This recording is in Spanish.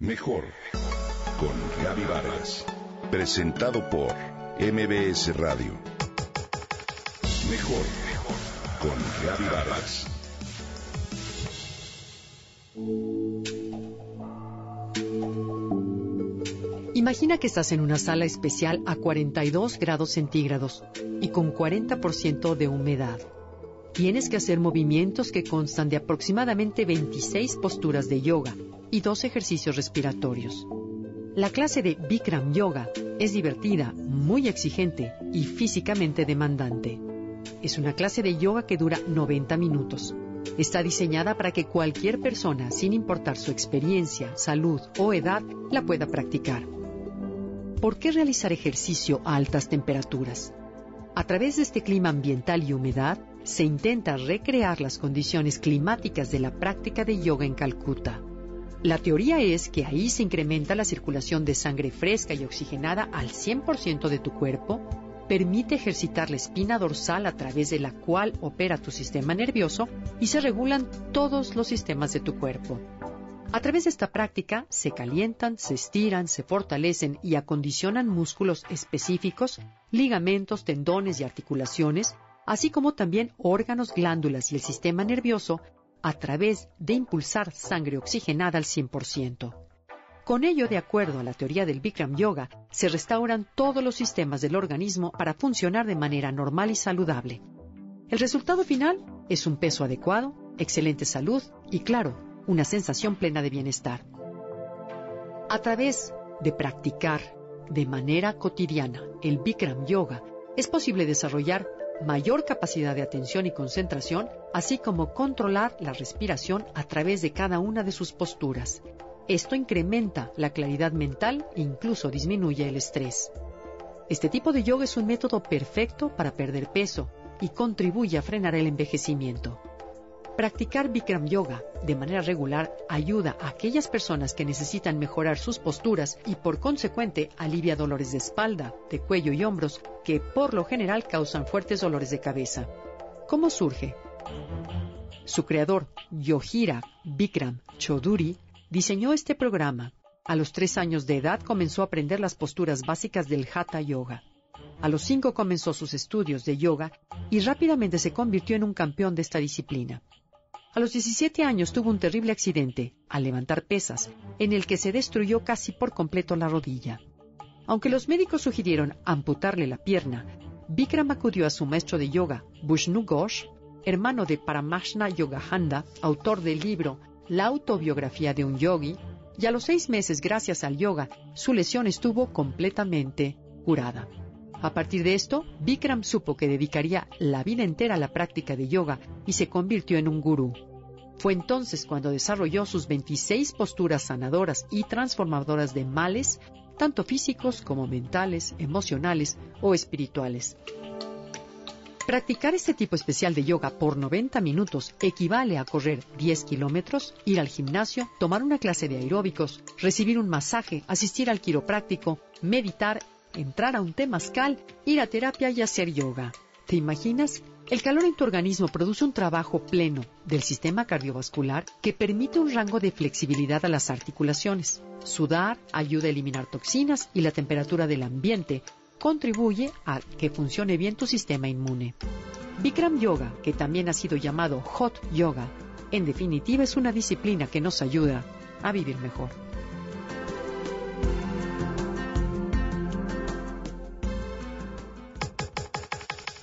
Mejor con Gaby Vargas. Presentado por MBS Radio. Mejor con Gaby Vargas. Imagina que estás en una sala especial a 42 grados centígrados y con 40% de humedad. Tienes que hacer movimientos que constan de aproximadamente 26 posturas de yoga y dos ejercicios respiratorios. La clase de Bikram Yoga es divertida, muy exigente y físicamente demandante. Es una clase de yoga que dura 90 minutos. Está diseñada para que cualquier persona, sin importar su experiencia, salud o edad, la pueda practicar. ¿Por qué realizar ejercicio a altas temperaturas? A través de este clima ambiental y humedad, se intenta recrear las condiciones climáticas de la práctica de yoga en Calcuta. La teoría es que ahí se incrementa la circulación de sangre fresca y oxigenada al 100% de tu cuerpo, permite ejercitar la espina dorsal a través de la cual opera tu sistema nervioso y se regulan todos los sistemas de tu cuerpo. A través de esta práctica se calientan, se estiran, se fortalecen y acondicionan músculos específicos, ligamentos, tendones y articulaciones, así como también órganos, glándulas y el sistema nervioso a través de impulsar sangre oxigenada al 100%. Con ello, de acuerdo a la teoría del Bikram Yoga, se restauran todos los sistemas del organismo para funcionar de manera normal y saludable. El resultado final es un peso adecuado, excelente salud y, claro, una sensación plena de bienestar. A través de practicar de manera cotidiana el Bikram Yoga, es posible desarrollar mayor capacidad de atención y concentración, así como controlar la respiración a través de cada una de sus posturas. Esto incrementa la claridad mental e incluso disminuye el estrés. Este tipo de yoga es un método perfecto para perder peso y contribuye a frenar el envejecimiento. Practicar Bikram Yoga de manera regular ayuda a aquellas personas que necesitan mejorar sus posturas y por consecuente alivia dolores de espalda, de cuello y hombros que por lo general causan fuertes dolores de cabeza. ¿Cómo surge? Su creador, Yohira Bikram Choduri, diseñó este programa. A los tres años de edad comenzó a aprender las posturas básicas del Hatha Yoga. A los cinco comenzó sus estudios de yoga y rápidamente se convirtió en un campeón de esta disciplina. A los 17 años tuvo un terrible accidente al levantar pesas, en el que se destruyó casi por completo la rodilla. Aunque los médicos sugirieron amputarle la pierna, Bikram acudió a su maestro de yoga, Bushnu Ghosh, hermano de Paramashna Yogananda, autor del libro La autobiografía de un yogi, y a los seis meses, gracias al yoga, su lesión estuvo completamente curada. A partir de esto, Bikram supo que dedicaría la vida entera a la práctica de yoga y se convirtió en un gurú. Fue entonces cuando desarrolló sus 26 posturas sanadoras y transformadoras de males, tanto físicos como mentales, emocionales o espirituales. Practicar este tipo especial de yoga por 90 minutos equivale a correr 10 kilómetros, ir al gimnasio, tomar una clase de aeróbicos, recibir un masaje, asistir al quiropráctico, meditar, entrar a un temazcal, ir a terapia y hacer yoga. ¿Te imaginas? El calor en tu organismo produce un trabajo pleno del sistema cardiovascular que permite un rango de flexibilidad a las articulaciones. Sudar ayuda a eliminar toxinas y la temperatura del ambiente contribuye a que funcione bien tu sistema inmune. Bikram Yoga, que también ha sido llamado Hot Yoga, en definitiva es una disciplina que nos ayuda a vivir mejor.